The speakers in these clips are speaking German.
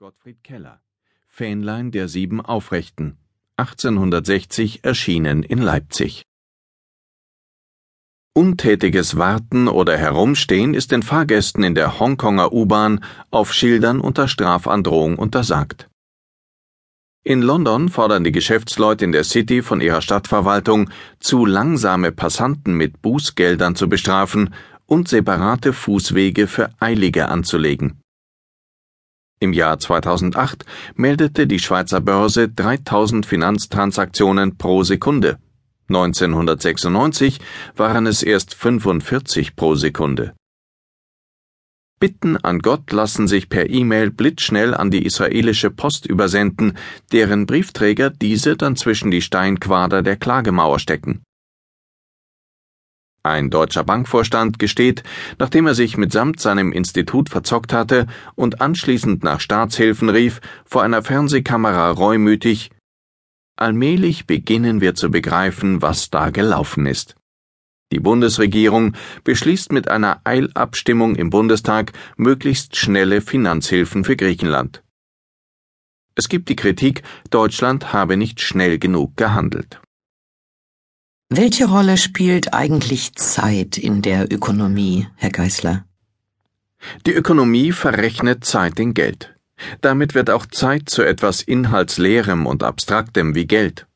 Gottfried Keller Fähnlein der sieben Aufrechten 1860 erschienen in Leipzig Untätiges Warten oder Herumstehen ist den Fahrgästen in der Hongkonger U-Bahn auf Schildern unter Strafandrohung untersagt. In London fordern die Geschäftsleute in der City von ihrer Stadtverwaltung, zu langsame Passanten mit Bußgeldern zu bestrafen und separate Fußwege für Eilige anzulegen. Im Jahr 2008 meldete die Schweizer Börse 3000 Finanztransaktionen pro Sekunde. 1996 waren es erst 45 pro Sekunde. Bitten an Gott lassen sich per E-Mail blitzschnell an die israelische Post übersenden, deren Briefträger diese dann zwischen die Steinquader der Klagemauer stecken. Ein deutscher Bankvorstand gesteht, nachdem er sich mitsamt seinem Institut verzockt hatte und anschließend nach Staatshilfen rief, vor einer Fernsehkamera reumütig Allmählich beginnen wir zu begreifen, was da gelaufen ist. Die Bundesregierung beschließt mit einer Eilabstimmung im Bundestag möglichst schnelle Finanzhilfen für Griechenland. Es gibt die Kritik, Deutschland habe nicht schnell genug gehandelt. Welche Rolle spielt eigentlich Zeit in der Ökonomie, Herr Geißler? Die Ökonomie verrechnet Zeit in Geld. Damit wird auch Zeit zu etwas Inhaltsleerem und Abstraktem wie Geld.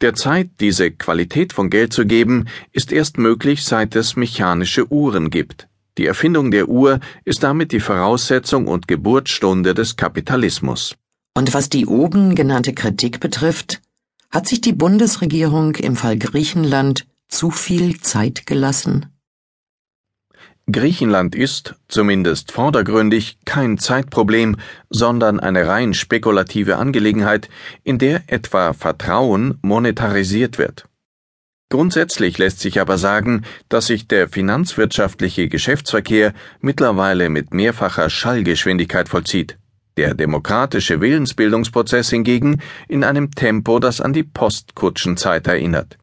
Der Zeit diese Qualität von Geld zu geben, ist erst möglich, seit es mechanische Uhren gibt. Die Erfindung der Uhr ist damit die Voraussetzung und Geburtsstunde des Kapitalismus. Und was die oben genannte Kritik betrifft, hat sich die Bundesregierung im Fall Griechenland zu viel Zeit gelassen? Griechenland ist, zumindest vordergründig, kein Zeitproblem, sondern eine rein spekulative Angelegenheit, in der etwa Vertrauen monetarisiert wird. Grundsätzlich lässt sich aber sagen, dass sich der finanzwirtschaftliche Geschäftsverkehr mittlerweile mit mehrfacher Schallgeschwindigkeit vollzieht der demokratische Willensbildungsprozess hingegen in einem Tempo, das an die Postkutschenzeit erinnert.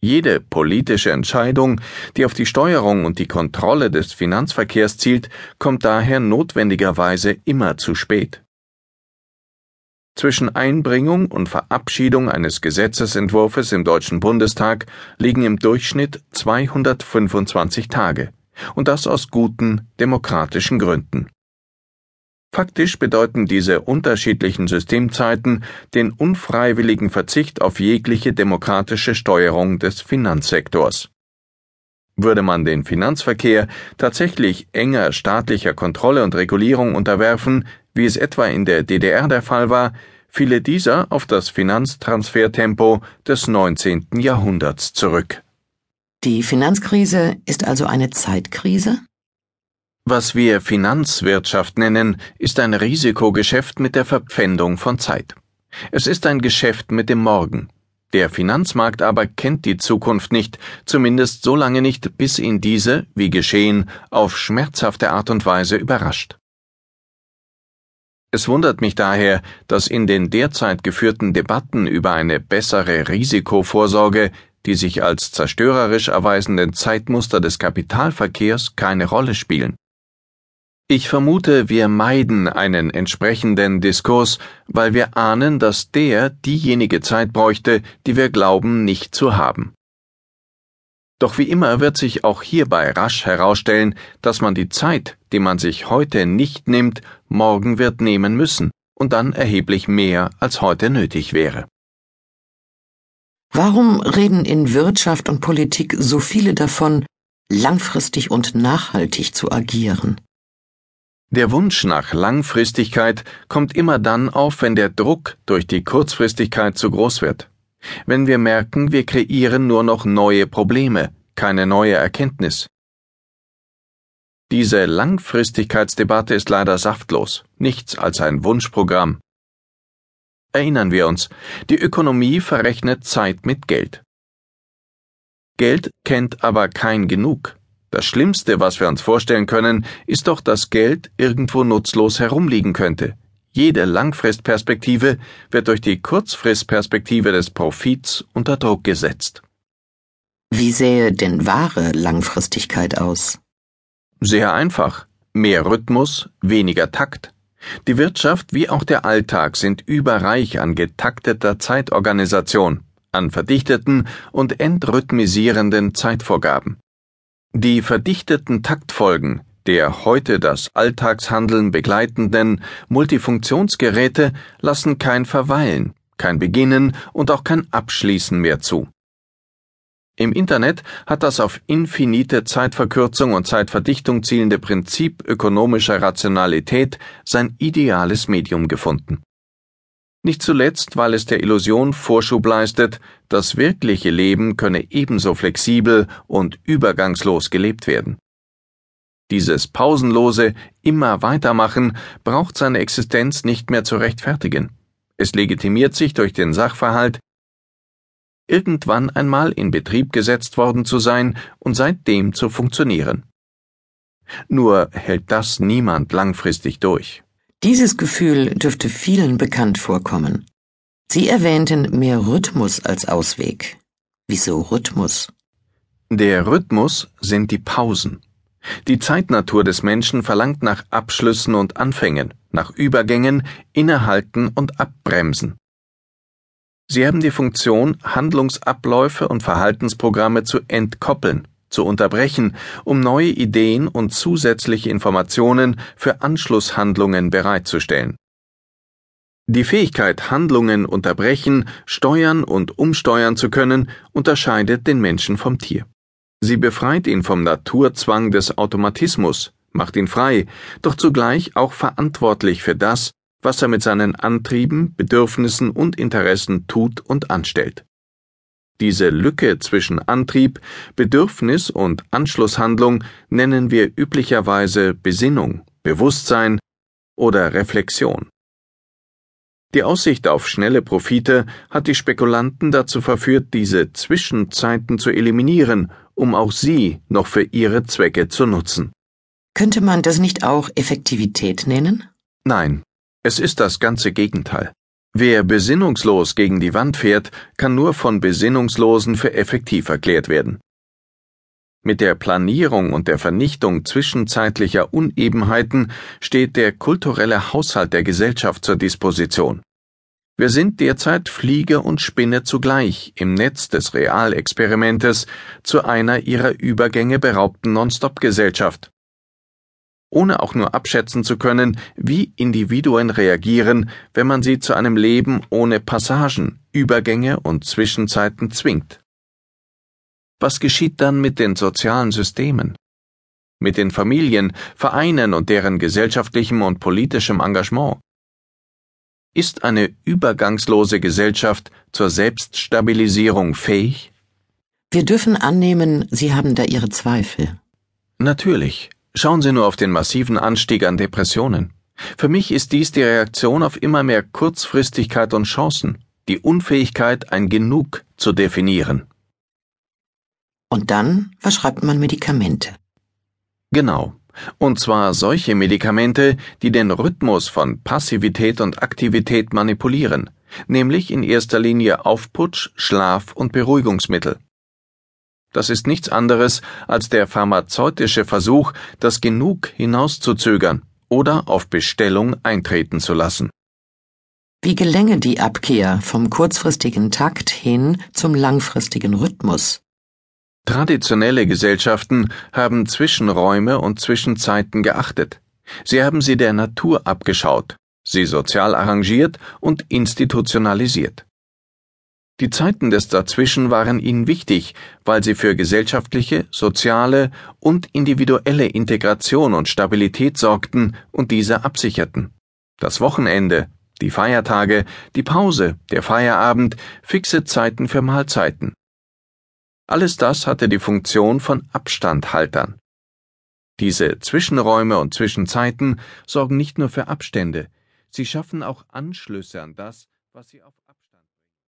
Jede politische Entscheidung, die auf die Steuerung und die Kontrolle des Finanzverkehrs zielt, kommt daher notwendigerweise immer zu spät. Zwischen Einbringung und Verabschiedung eines Gesetzesentwurfs im Deutschen Bundestag liegen im Durchschnitt 225 Tage, und das aus guten demokratischen Gründen. Faktisch bedeuten diese unterschiedlichen Systemzeiten den unfreiwilligen Verzicht auf jegliche demokratische Steuerung des Finanzsektors. Würde man den Finanzverkehr tatsächlich enger staatlicher Kontrolle und Regulierung unterwerfen, wie es etwa in der DDR der Fall war, fiele dieser auf das Finanztransfertempo des 19. Jahrhunderts zurück. Die Finanzkrise ist also eine Zeitkrise? Was wir Finanzwirtschaft nennen, ist ein Risikogeschäft mit der Verpfändung von Zeit. Es ist ein Geschäft mit dem Morgen. Der Finanzmarkt aber kennt die Zukunft nicht, zumindest so lange nicht, bis ihn diese, wie geschehen, auf schmerzhafte Art und Weise überrascht. Es wundert mich daher, dass in den derzeit geführten Debatten über eine bessere Risikovorsorge die sich als zerstörerisch erweisenden Zeitmuster des Kapitalverkehrs keine Rolle spielen. Ich vermute, wir meiden einen entsprechenden Diskurs, weil wir ahnen, dass der diejenige Zeit bräuchte, die wir glauben nicht zu haben. Doch wie immer wird sich auch hierbei rasch herausstellen, dass man die Zeit, die man sich heute nicht nimmt, morgen wird nehmen müssen und dann erheblich mehr als heute nötig wäre. Warum reden in Wirtschaft und Politik so viele davon, langfristig und nachhaltig zu agieren? Der Wunsch nach Langfristigkeit kommt immer dann auf, wenn der Druck durch die Kurzfristigkeit zu groß wird. Wenn wir merken, wir kreieren nur noch neue Probleme, keine neue Erkenntnis. Diese Langfristigkeitsdebatte ist leider saftlos, nichts als ein Wunschprogramm. Erinnern wir uns, die Ökonomie verrechnet Zeit mit Geld. Geld kennt aber kein Genug. Das Schlimmste, was wir uns vorstellen können, ist doch, dass Geld irgendwo nutzlos herumliegen könnte. Jede Langfristperspektive wird durch die Kurzfristperspektive des Profits unter Druck gesetzt. Wie sähe denn wahre Langfristigkeit aus? Sehr einfach. Mehr Rhythmus, weniger Takt. Die Wirtschaft wie auch der Alltag sind überreich an getakteter Zeitorganisation, an verdichteten und entrhythmisierenden Zeitvorgaben. Die verdichteten Taktfolgen der heute das Alltagshandeln begleitenden Multifunktionsgeräte lassen kein Verweilen, kein Beginnen und auch kein Abschließen mehr zu. Im Internet hat das auf infinite Zeitverkürzung und Zeitverdichtung zielende Prinzip ökonomischer Rationalität sein ideales Medium gefunden. Nicht zuletzt, weil es der Illusion Vorschub leistet, das wirkliche Leben könne ebenso flexibel und übergangslos gelebt werden. Dieses pausenlose immer weitermachen braucht seine Existenz nicht mehr zu rechtfertigen. Es legitimiert sich durch den Sachverhalt, irgendwann einmal in Betrieb gesetzt worden zu sein und seitdem zu funktionieren. Nur hält das niemand langfristig durch. Dieses Gefühl dürfte vielen bekannt vorkommen. Sie erwähnten mehr Rhythmus als Ausweg. Wieso Rhythmus? Der Rhythmus sind die Pausen. Die Zeitnatur des Menschen verlangt nach Abschlüssen und Anfängen, nach Übergängen, Innehalten und Abbremsen. Sie haben die Funktion, Handlungsabläufe und Verhaltensprogramme zu entkoppeln, zu unterbrechen, um neue Ideen und zusätzliche Informationen für Anschlusshandlungen bereitzustellen. Die Fähigkeit, Handlungen unterbrechen, steuern und umsteuern zu können, unterscheidet den Menschen vom Tier. Sie befreit ihn vom Naturzwang des Automatismus, macht ihn frei, doch zugleich auch verantwortlich für das, was er mit seinen Antrieben, Bedürfnissen und Interessen tut und anstellt. Diese Lücke zwischen Antrieb, Bedürfnis und Anschlusshandlung nennen wir üblicherweise Besinnung, Bewusstsein oder Reflexion. Die Aussicht auf schnelle Profite hat die Spekulanten dazu verführt, diese Zwischenzeiten zu eliminieren um auch sie noch für ihre Zwecke zu nutzen. Könnte man das nicht auch Effektivität nennen? Nein, es ist das ganze Gegenteil. Wer besinnungslos gegen die Wand fährt, kann nur von Besinnungslosen für effektiv erklärt werden. Mit der Planierung und der Vernichtung zwischenzeitlicher Unebenheiten steht der kulturelle Haushalt der Gesellschaft zur Disposition. Wir sind derzeit Fliege und Spinne zugleich im Netz des Realexperimentes zu einer ihrer Übergänge beraubten Non-Stop-Gesellschaft. Ohne auch nur abschätzen zu können, wie Individuen reagieren, wenn man sie zu einem Leben ohne Passagen, Übergänge und Zwischenzeiten zwingt. Was geschieht dann mit den sozialen Systemen? Mit den Familien, Vereinen und deren gesellschaftlichem und politischem Engagement? Ist eine übergangslose Gesellschaft zur Selbststabilisierung fähig? Wir dürfen annehmen, Sie haben da Ihre Zweifel. Natürlich. Schauen Sie nur auf den massiven Anstieg an Depressionen. Für mich ist dies die Reaktion auf immer mehr Kurzfristigkeit und Chancen, die Unfähigkeit, ein Genug zu definieren. Und dann verschreibt man Medikamente. Genau. Und zwar solche Medikamente, die den Rhythmus von Passivität und Aktivität manipulieren, nämlich in erster Linie Aufputsch, Schlaf und Beruhigungsmittel. Das ist nichts anderes als der pharmazeutische Versuch, das Genug hinauszuzögern oder auf Bestellung eintreten zu lassen. Wie gelänge die Abkehr vom kurzfristigen Takt hin zum langfristigen Rhythmus? Traditionelle Gesellschaften haben Zwischenräume und Zwischenzeiten geachtet. Sie haben sie der Natur abgeschaut, sie sozial arrangiert und institutionalisiert. Die Zeiten des Dazwischen waren ihnen wichtig, weil sie für gesellschaftliche, soziale und individuelle Integration und Stabilität sorgten und diese absicherten. Das Wochenende, die Feiertage, die Pause, der Feierabend, fixe Zeiten für Mahlzeiten. Alles das hatte die Funktion von Abstandhaltern. Diese Zwischenräume und Zwischenzeiten sorgen nicht nur für Abstände, sie schaffen auch Anschlüsse an das, was sie auf